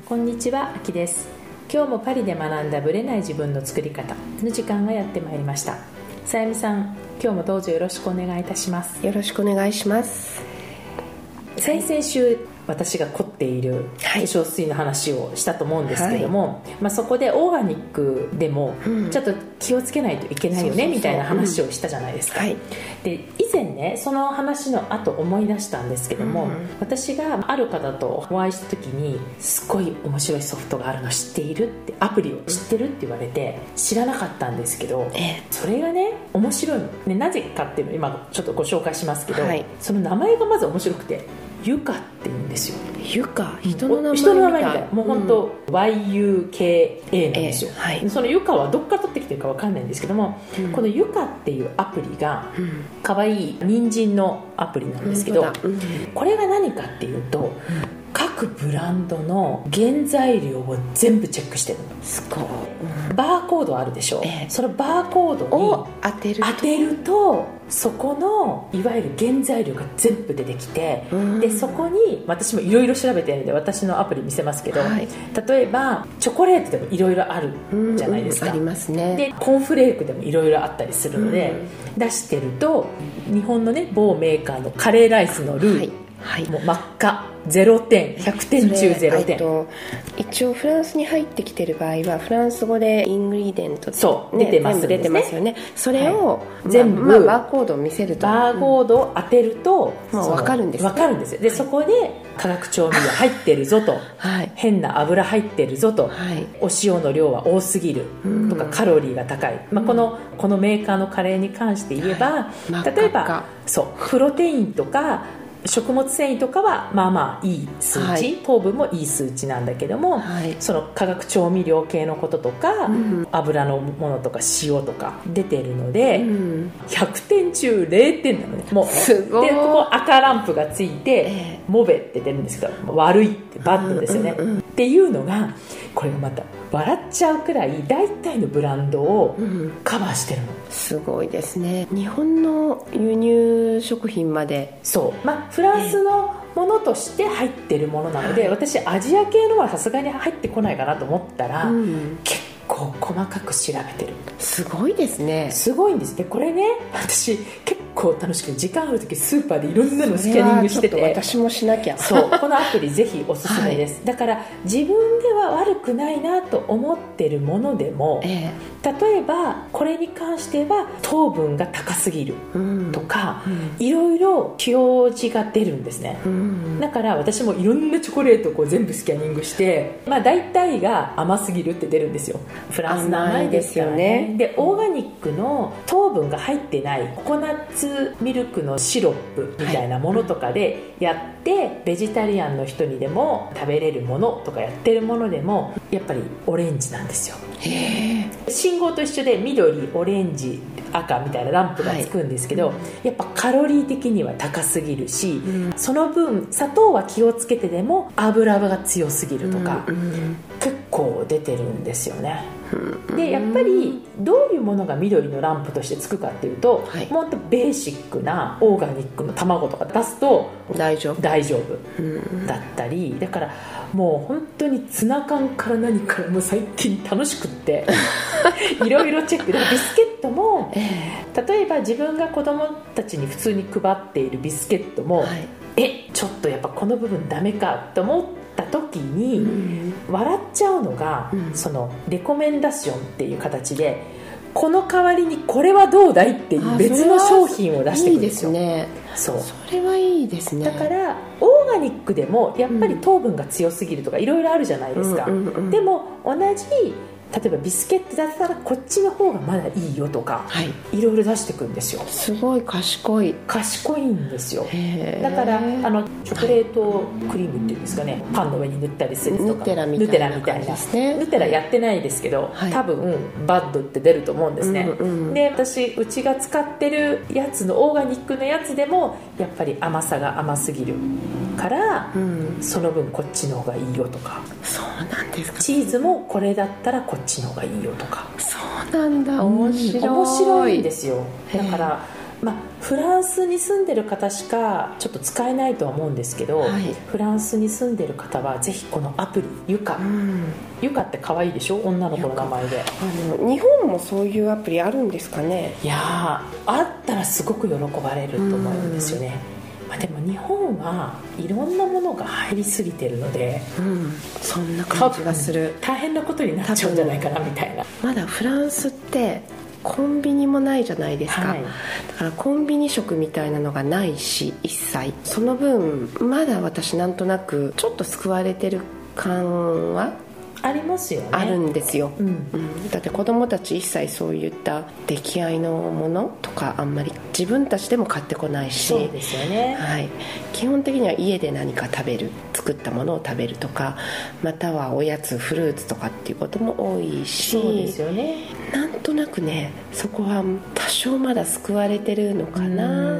こんにちはあきです。今日もパリで学んだブレない自分の作り方の時間がやってまいりました。さやみさん今日もどうぞよろしくお願いいたします。よろしくお願いします。先々週私が凝っている化粧水の話をしたと思うんですけども、はい、まあ、そこでオーガニックでもちょっと気をつけないといけないよねみたいな話をしたじゃないですか、でねその話の後思い出したんですけども、うん、私がある方とお会いした時にすごい面白いソフトがあるの知っているってアプリを知ってるって言われて知らなかったんですけど、それがね面白い。の、ね、なぜかっていうのを今ちょっとご紹介しますけど、はい、その名前がまず面白くてユカって言うんですよ。ユカ人の名前人の名前みたい。もう本当、うん、YUKA なんですよ、はい、そのユカはどっから取ってきてるか分かんないんですけども、うん、このユカっていうアプリが可愛い人参のアプリなんですけど、うん、これが何かっていうと、各ブランドの原材料を全部チェックしてるの。すごい、うん、バーコードあるでしょ、えー、そのバーコードに当てる当てるとそこのいわゆる原材料が全部出てきて、うん、でそこに私もいろいろ調べてるので私のアプリ見せますけど、はい、例えばチョコレートでもいろいろあるじゃないですか、うんうん、ありますね。でコーンフレークでもいろいろあったりするので、出してると日本のね某メーカーのカレーライスのルー、はいはい、もう真っ赤。0点。100点中0点、と、一応フランスに入ってきてる場合はフランス語で ingrédients そう、ね、出てます、ね、出てますよね。それを、はい、全部、まあ、バーコードを見せると。バーコードを当てると、うん、分かるんです、ね、分かるんですよ。でそこで化学調味料入ってるぞと、はい、変な油入ってるぞと、はい、お塩の量は多すぎるとか、カロリーが高い、まあ、このこのメーカーのカレーに関して言えば、例えばそうプロテインとか食物繊維とかはまあまあいい数値、はい、糖分もいい数値なんだけども、はい、その化学調味料系のこととか、うん、油のものとか塩とか出てるので、うん、100点中0点なのね。もうすごい。でここ赤ランプがついて、えー、モベって出るんですけど悪いってバッドですよね、うんうんうん、っていうのがこれがまた笑っちゃうくらい大体のブランドをカバーしてるの、うん、すごいですね。日本の輸入食品まで。そう。まあフランスのものとして入ってるものなので、私アジア系のはさすがに入ってこないかなと思ったら、うん、結構細かく調べてる。すごいですね。すごいんです。でこれね私結構楽しくて時間ある時スーパーでいろんなのスキャニングしてて。私もしなきゃ。そうこのアプリぜひおすすめです、はい、だから自分では悪くないなと思ってるものでも、えー、例えばこれに関しては糖分が高すぎるとか、いろいろ表示が出るんですね、うん、だから私もいろんなチョコレートをこう全部スキャニングしてまあ大体が甘すぎるって出るんですよ。フランスの甘いですよね。でオーガニックの糖分が入ってないココナッツツミルクのシロップみたいなものとかでやって、はい、ベジタリアンの人にでも食べれるものとかやってるものでもやっぱりオレンジなんですよ。信号と一緒で緑オレンジ赤みたいなランプがつくんですけど、はい、やっぱカロリー的には高すぎるし、うん、その分砂糖は気をつけてでも油が強すぎるとか、うんうん、結構出てるんですよねでやっぱりどういうものが緑のランプとしてつくかっていうと、はい、もっとベーシックなオーガニックの卵とか出すと大丈夫。大丈夫だったりだからもう本当にツナ缶から何からもう最近楽しくって いろいろチェック。でビスケットも、えー、例えば自分が子供たちに普通に配っているビスケットも、はい、えちょっとやっぱこの部分ダメかと思った時に、笑っちゃうのが、うん、そのレコメンダションっていう形でこの代わりにこれはどうだいっていう別の商品を出してくるんですよ。ね。そう。それはいいですね。だからオーガニックでもやっぱり糖分が強すぎるとかいろいろあるじゃないですか、でも同じ例えばビスケットだったらこっちの方がまだいいよとか、はい、いろいろ出してくんですよ。すごい賢い。賢いんですよ。だからあのチョコレートクリームっていうんですかね。パンの上に塗ったりするとか。ヌテラみたいな感じですね。ヌテラやってないですけど、はい、多分バッドって出ると思うんですね、うんうん、で私うちが使ってるやつのオーガニックのやつでもやっぱり甘さが甘すぎるから、うん、その分こっちの方がいいよとか。そうなんですか。チーズもこれだったらこっちの方がいいよとか。そうなんだ。面白い、うん、面白いんですよ。だからまあ、フランスに住んでる方しかちょっと使えないとは思うんですけど、はい、フランスに住んでる方はぜひこのアプリゆか、うん、ゆかって可愛いでしょ？女の子の名前で。あの日本もそういうアプリあるんですかね？いやあったらすごく喜ばれると思うんですよね、まあ、でも日本はいろんなものが入りすぎてるので、うん、そんな感じがする。大変なことになっちゃうんじゃないかなみたいな。まだフランスってコンビニもないじゃないですか、はい、だからコンビニ食みたいなのがないし一切。その分まだ私なんとなくちょっと救われてる感はありますよね。あるんですよ、うん、うん、だって子供たち一切そういった出来合いのものとかあんまり自分たちでも買ってこないし。そうですよね、はい、基本的には家で何か食べる作ったものを食べるとかまたはおやつフルーツとかっていうことも多いし。そうですよね。なんとなくねそこは多少まだ救われてるのかな。だ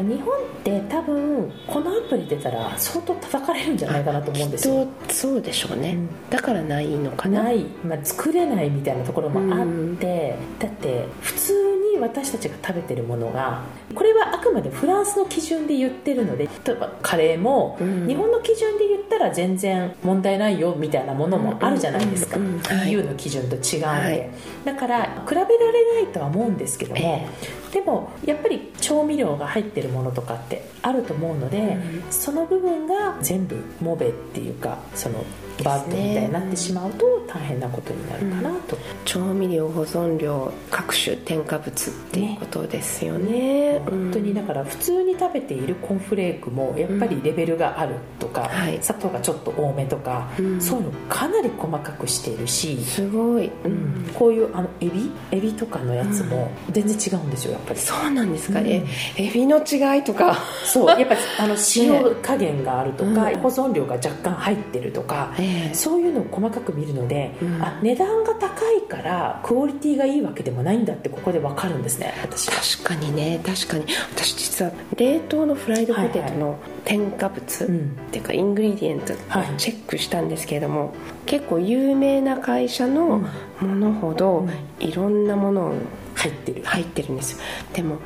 から日本って多分このアプリ出たら相当叩かれるんじゃないかなと思うんですよ。そうでしょうね、うん、だからないのかな。ない、まあ、作れないみたいなところもあって、だって普通に私たちが食べてるものがこれはあくまでフランスの基準で言ってるので例えばカレーも、日本の基準で言ったら全然問題ないよみたいなものもあるじゃないですか、EU の基準と違うので、はい、だから比べられないとは思うんですけども、えー、でもやっぱり調味料が入ってるものとかってあると思うので、うん、その部分が全部モベっていうかそのバットみたいになってしまうと大変なことになるかなと、うん、調味料保存料各種添加物っていうことですよね、ね、本当にだから普通に食べているコーンフレークもやっぱりレベルがあるとか、はい、砂糖がちょっと多めとか、そういうのかなり細かくしているしすごい、うん、こういうあのエビ？エビとかのやつも全然違うんですよやっぱり。そうなんですか？ね、エビの違いとか？そう。やっぱあの 塩加減があるとか、保存量が若干入ってるとか、えー、そういうのを細かく見るので、うん、あ値段が高いからクオリティがいいわけでもないんだってここで分かるんですね私確かにね。確かに。私実は冷凍のフライドポテトの添加物、はいはい、っていうかイングリディエントチェックしたんですけれども、はい、結構有名な会社のものほどいろんなものを入ってる入ってるんですよ。でも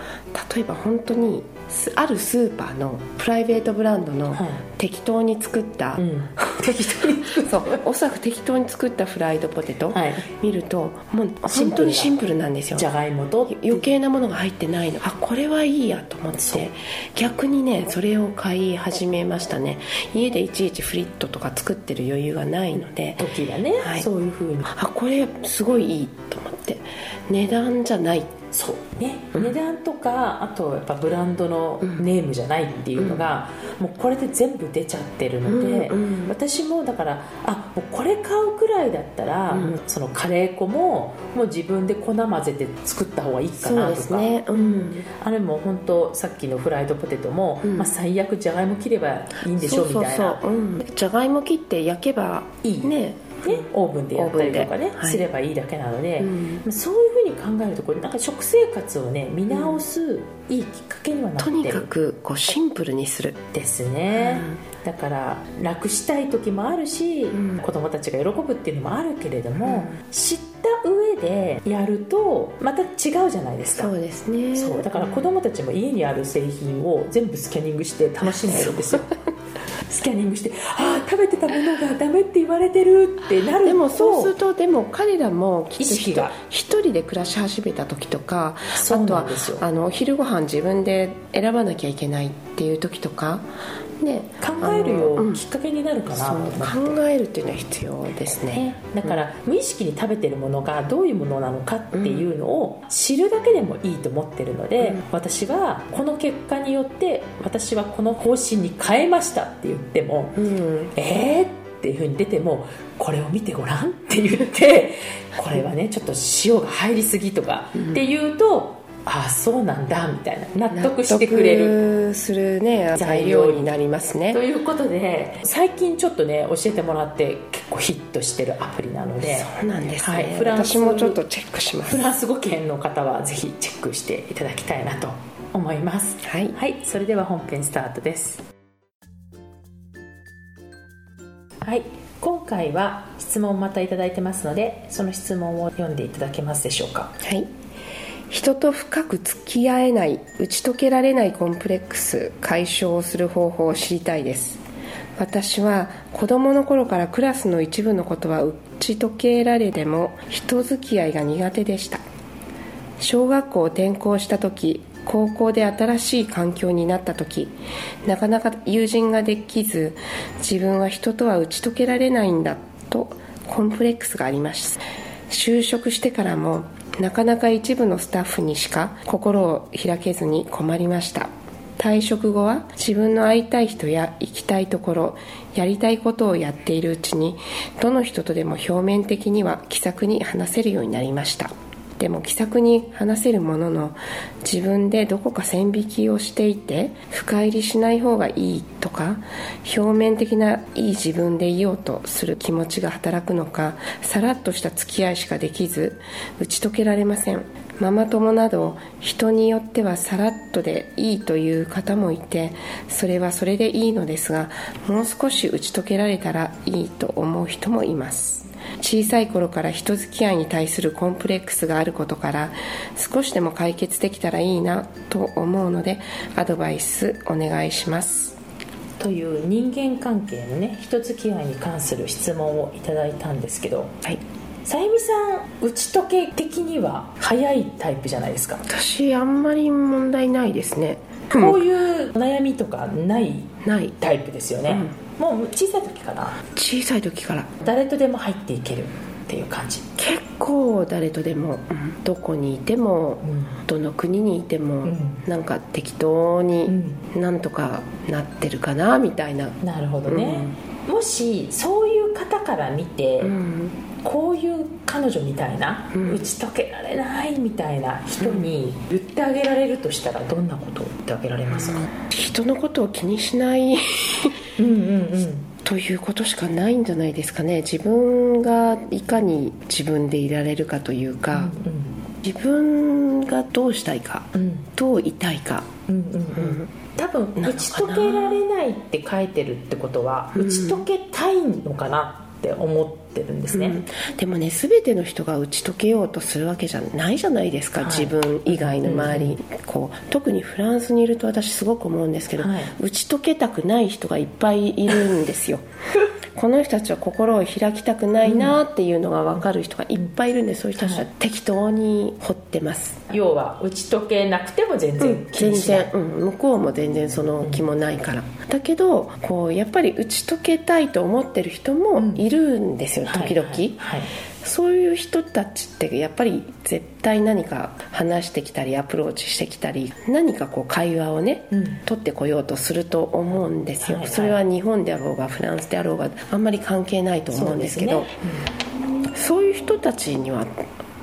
例えば本当にあるスーパーのプライベートブランドの適当に作った、はいうん、適当にそうおそらく適当に作ったフライドポテト、はい、見るともう本当にシンプルなんですよ。じゃがいもと。余計なものが入ってないの。あこれはいいやと思って。逆にねそれを買い始めましたね。家でいちいちフリットとか作ってる余裕がないので。時がね、はい、そういうふうに。あこれすごいいいと思って値段じゃない。そう。ね、うん、値段とかあとやっぱブランドのネームじゃないっていうのが、もうこれで全部出ちゃってるので、私もだからあもうこれ買うくらいだったら、そのカレー粉ももう自分で粉混ぜて作った方がいいかなとか、ね、うん、あれも本当さっきのフライドポテトも、まあ、最悪じゃがいも切ればいいんでしょうみたいな。じゃがいも切って焼けばいい。ねね、オーブンでやったりとかね、はい、すればいいだけなので、うん、そういうふうに考えるとこれなんか食生活をね見直すいいきっかけにはなってる、とにかくこうシンプルにする。ですね、うん、だから楽したい時もあるし、うん、子供たちが喜ぶっていうのもあるけれども、知った上でやるとまた違うじゃないですか。そうですね。そう。だから子供たちも家にある製品を全部スキャニングして楽しんでるんですよスキャニングしてああ食べてたものがダメって言われてるってなるとでもそうするとでも彼らも意識が。一人で暮らし始めた時とかあとはあの昼ご飯自分で選ばなきゃいけないっていう時とかね、考えるようきっかけになるかなと思って、考えるっていうのは必要ですね、だから、無意識に食べてるものがどういうものなのかっていうのを知るだけでもいいと思ってるので、うん、私はこの結果によって私はこの方針に変えましたって言っても、うん、えーっていうふうに出てもこれを見てごらんって言って これはねちょっと塩が入りすぎとかっていうと、ああそうなんだみたいな。納得してくれる。するね材料になりますね。ということで最近ちょっとね教えてもらって結構ヒットしてるアプリなのでそうなんですね、はい、フランス私もちょっとチェックします。フランス語圏の方はぜひチェックしていただきたいなと思います。はい、はい、それでは本編スタートです。はい今回は質問をまたいただいてますのでその質問を読んでいただけますでしょうか？はい人と深く付き合えない打ち解けられないコンプレックス解消をする方法を知りたいです。私は子供の頃からクラスの一部のことは打ち解けられても人付き合いが苦手でした。小学校を転校した時高校で新しい環境になった時なかなか友人ができず自分は人とは打ち解けられないんだとコンプレックスがあります。就職してからもなかなか一部のスタッフにしか心を開けずに困りました。退職後は自分の会いたい人や行きたいところやりたいことをやっているうちにどの人とでも表面的には気さくに話せるようになりました。でも気さくに話せるものの自分でどこか線引きをしていて深入りしない方がいいとか表面的ないい自分でいようとする気持ちが働くのかさらっとした付き合いしかできず打ち解けられません。ママ友など人によってはさらっとでいいという方もいてそれはそれでいいのですがもう少し打ち解けられたらいいと思う人もいます。小さい頃から人付き合いに対するコンプレックスがあることから少しでも解決できたらいいなと思うのでアドバイスお願いします。という人間関係のね人付き合いに関する質問をいただいたんですけどはい。さゆみさん打ち解け的には早いタイプじゃないですか。私あんまり問題ないですね。こういう悩みとかないない。タイプですよね、もう小さい時から。小さい時から。誰とでも入っていけるっていう感じ。結構誰とでも、うんどこにいても、うん。どの国にいても、うん。なんか適当にうなんとかなってるかなみたいな、なるほどね、もしそういう方から見て、うん。こういう彼女みたいな、うん。打ち解けられないみたいな人に言ってあげられるとしたらどんなことを言ってあげられますか、人のことを気にしないうん、うんうん。ということしかないんじゃないですかね。自分がいかに自分でいられるかというか、自分がどうしたいか、うん。うんどういたいか、うんうんうん。多分打ち解けられないって書いてるってことはうん。打ち解けたいのかなって思ってるんですね、うん。でもね全ての人が打ち解けようとするわけじゃないじゃないですか、はい。自分以外の周り、こう特にフランスにいると私すごく思うんですけど、はい。打ち解けたくない人がいっぱいいるんですよ。この人たちは心を開きたくないなっていうのが分かる人がいっぱいいるんでそういう人たちは適当に掘ってます、要は打ち解けなくても全然気全にしない、然、うん、向こうも全然その気もないから、だけどこうやっぱり打ち解けたいと思ってる人もいるんですよ、時々、はい。はいはい。そういう人たちってやっぱり絶対何か話してきたりアプローチしてきたり何かこう会話をね、うん。取ってこようとすると思うんですよ、はいはい。それは日本であろうがフランスであろうがあんまり関係ないと思うんですけど。そういう人たちには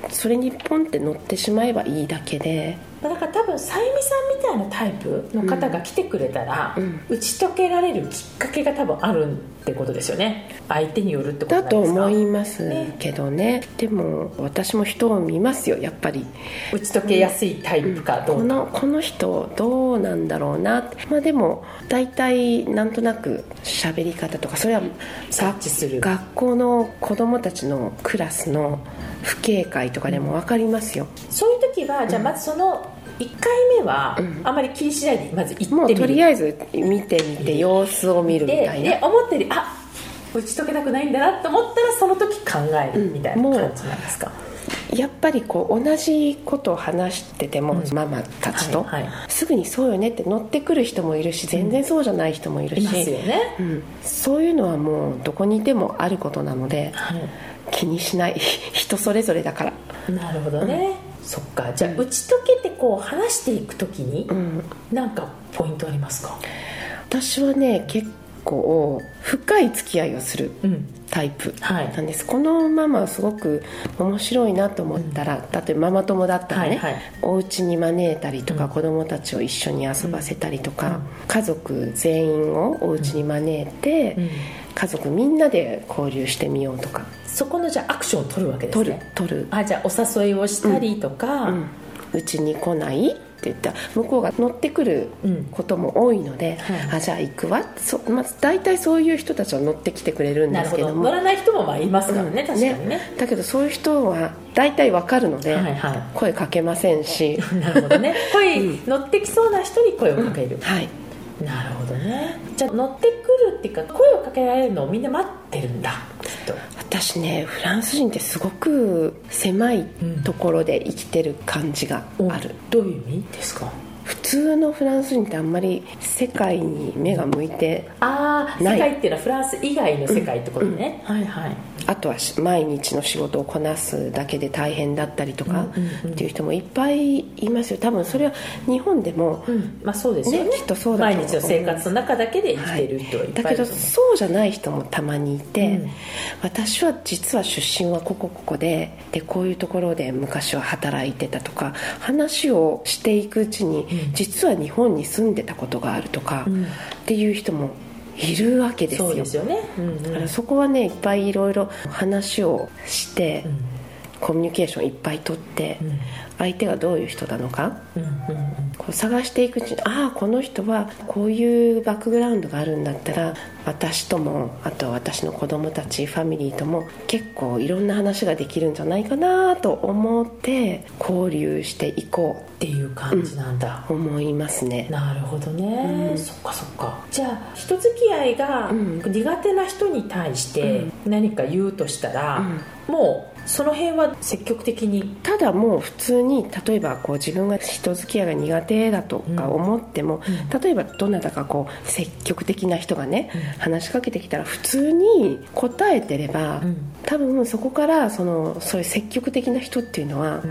それにポンって乗ってしまえばいいだけでだから多分さゆみさんみたいなタイプの方が来てくれたら、うん。打ち解けられるきっかけが多分あるってことですよね。相手によるってことなだと思いますけどね。でも私も人を見ますよやっぱり。打ち解けやすいタイプかどうか、このこの人どうなんだろうな。ってまあでも大体なんとなく喋り方とかそれは察知する。学校の子供たちのクラスの不警戒とかでも分かりますよ、そういう時はじゃあまずその1回目はうん。あまり気にしないでまず行ってみる。もうとりあえず見てみて様子を見るみでたいな。で思ってるあ打ち解けたくないんだなと思ったらその時考えるみたいな感じなんですか、やっぱりこう同じことを話してても、うん。ママたちと、すぐにそうよねって乗ってくる人もいるし全然そうじゃない人もいるし、いますよね、うん。そういうのはもうどこにいてもあることなのではい気にしない。人それぞれだから。なるほどね、そっか。じゃあ打ち解けてこう話していく時にうん。なんかポイントありますか？私はね結構深い付き合いをするうん。タイプはい。なんです、このママはすごく面白いなと思ったら、例えばママ友だったらね、はいはい。お家に招いたりとか、うん。子供たちを一緒に遊ばせたりとか、うん。家族全員をお家に招いて、うん家族みんなで交流してみようとか。そこのじゃあアクションを取るわけです取るね取る。あじゃあお誘いをしたりとか、うん。うちに来ない言った。ら向こうが乗ってくることも多いので、うん。はい、あじゃあ行くわ。そ、まあ、大体そういう人たちは乗ってきてくれるんですけども。乗らない人もまあいますからね、うん、確かにね、ね、だけどそういう人は大体わかるので、はいはい、声かけませんし。なるほどね。声、乗ってきそうな人に声をかける、はいなるほどね。じゃあ乗ってくるっていうか声をかけられるのをみんな待ってるんだ。きっと。私ねフランス人ってすごく狭いところで生きてる感じがある、うん、どういう意味ですか？普通のフランス人ってあんまり世界に目が向いてああ世界っていうのはフランス以外の世界ってことね、うん。うん、はいはいあとは毎日の仕事をこなすだけで大変だったりとかっていう人もいっぱいいますよ。多分それは日本でも、うん、まあそうですよね、ね、きっとそうだ毎日の生活の中だけで生きてる人はいっぱいはい、だけどそうじゃない人もたまにいて、うん、私は実は出身はここここででこういうところで昔は働いてたとか話をしていくうちに、うん、実は日本に住んでたことがあるとか、っていう人もいるわけですよ。そうですよね、うんうん、だからそこはねいっぱいいろいろ話をして、うん、コミュニケーションいっぱい取って、うん、相手がどういう人なのか、うんうんうん、こう探していくうちにああこの人はこういうバックグラウンドがあるんだったら私ともあとは私の子供たちファミリーとも結構いろんな話ができるんじゃないかなと思って交流していこうっていう感じなんだ、うん、思いますね。なるほどね、うん、そっかそっか。じゃあ人付き合いが苦手な人に対して何か言うとしたら、もうその辺は積極的に？ただもう普通に例えばこう自分が人付き合いが苦手だとか思っても、うん、例えばどなたかこう積極的な人がね、うん、話しかけてきたら普通に答えてれば、うん、多分そこからそのそういう積極的な人っていうのは、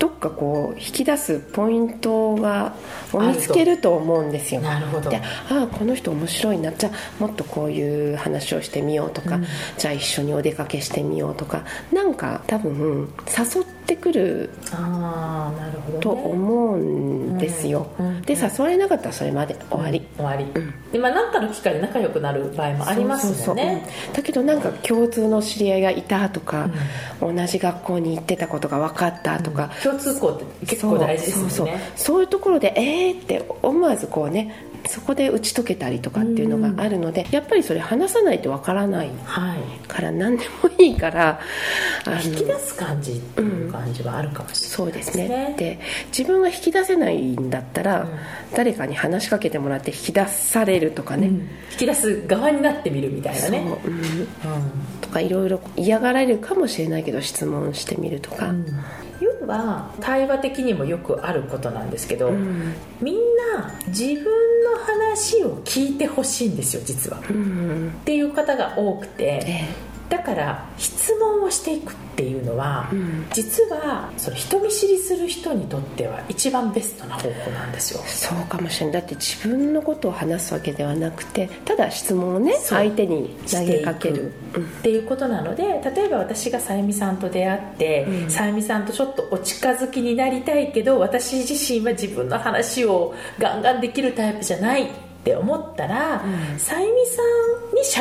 どっかこう引き出すポイントが見つけると思うんですよ。なるほど。でああこの人面白いな。じゃあもっとこういう話をしてみようとか、うん、じゃあ一緒にお出かけしてみようとか。なんか多分誘ってくるあなるほど、と思うんですよ、うんうん、で誘われなかったらそれまで終わり、終わり、でまあ何かの機会で仲良くなる場合もありますもんね。だけどなんか共通の知り合いがいたとか、同じ学校に行ってたことが分かったとか、共通項って結構大事ですよね。そう。そういうところでえーって思わずこうねそこで打ち解けたりとかっていうのがあるので、やっぱりそれ話さないとわからないから何でもいいから、はい、引き出す感じっていう感じはあるかもしれない、ね、そうですね。で自分が引き出せないんだったら、うん、誰かに話しかけてもらって引き出されるとかね、うん、引き出す側になってみるみたいなね。う、うん、とかいろいろ嫌がられるかもしれないけど質問してみるとか、要は対話的にもよくあることなんですけど、みんな自分の話を聞いてほしいんですよ実は、っていう方が多くて、だから質問をしていくっていうのは、うん、実はその人見知りする人にとっては一番ベストな方法なんですよ。そうかもしれない。だって自分のことを話すわけではなくてただ質問をね相手に投げかける。っていうことなので例えば私がさゆみさんと出会ってさゆみさんとちょっとお近づきになりたいけど私自身は自分の話をガンガンできるタイプじゃないって思ったら、うん、さゆみさ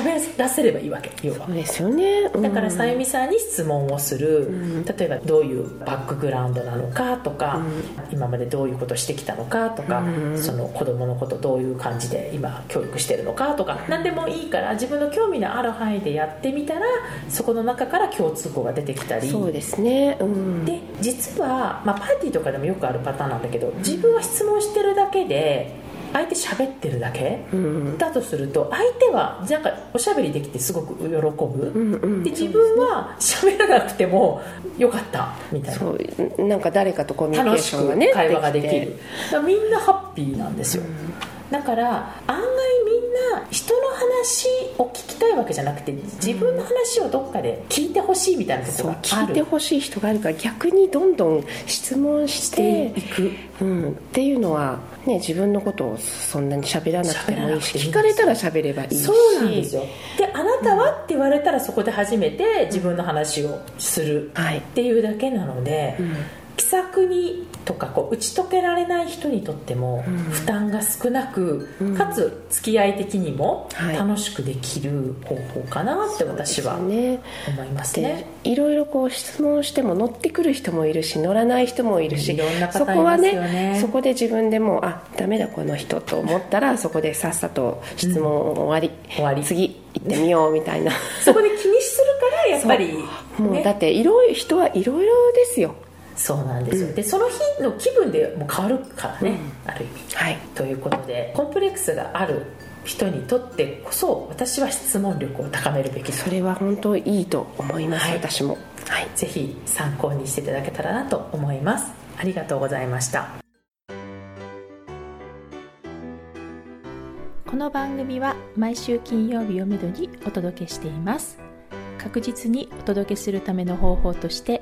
んに喋らせればいいわけ要は。そうですよね、うん、だからさゆみさんに質問をする、うん、例えばどういうバックグラウンドなのかとか、今までどういうことしてきたのかとか、その子供のことどういう感じで今教育してるのかとか何でもいいから自分の興味のある範囲でやってみたらそこの中から共通項が出てきたり。そうですね、で実は、まあ、パーティーとかでもよくあるパターンなんだけど自分は質問してるだけで相手喋ってるだけ、うん、だとすると相手はなんかおしゃべりできてすごく喜ぶ、うんうん、で自分は喋らなくてもよかったみたいな。そうなんか誰かとコミュニケーションがね会話ができる。みんなハッピーなんですよ、うんだから案外みんな人の話を聞きたいわけじゃなくて自分の話をどっかで聞いてほしいみたいなところがある。聞いてほしい人があるから逆にどんどん質問していく、うん、っていうのは、ね、自分のことをそんなに喋らなくてもいいし聞かれたら喋ればいいし。そうなんですよ。であなたはって言われたらそこで初めて自分の話をするっていうだけなので、うん、季さくにとかこう打ち解けられない人にとっても負担が少なく、うん、かつ付き合い的にも楽しくできる方法かなって私は思いますね。いろいろこう質問しても乗ってくる人もいるし乗らない人もいるし、ね、そこはねそこで自分でもあダメだこの人と思ったらそこでさっさと質問終わり、うん、終わり。次行ってみようみたいな。そこで気にするからやっぱり、もうだっていろ人はいろいろですよそうなんですよ、うん、でその日の気分でも変わるからね、うん、ある意味、はい、ということでコンプレックスがある人にとってこそ私は質問力を高めるべき。それは本当いいと思います、はい、私も、はい、ぜひ参考にしていただけたらなと思います。ありがとうございました。この番組は毎週金曜日をめどにお届けしています。確実にお届けするための方法として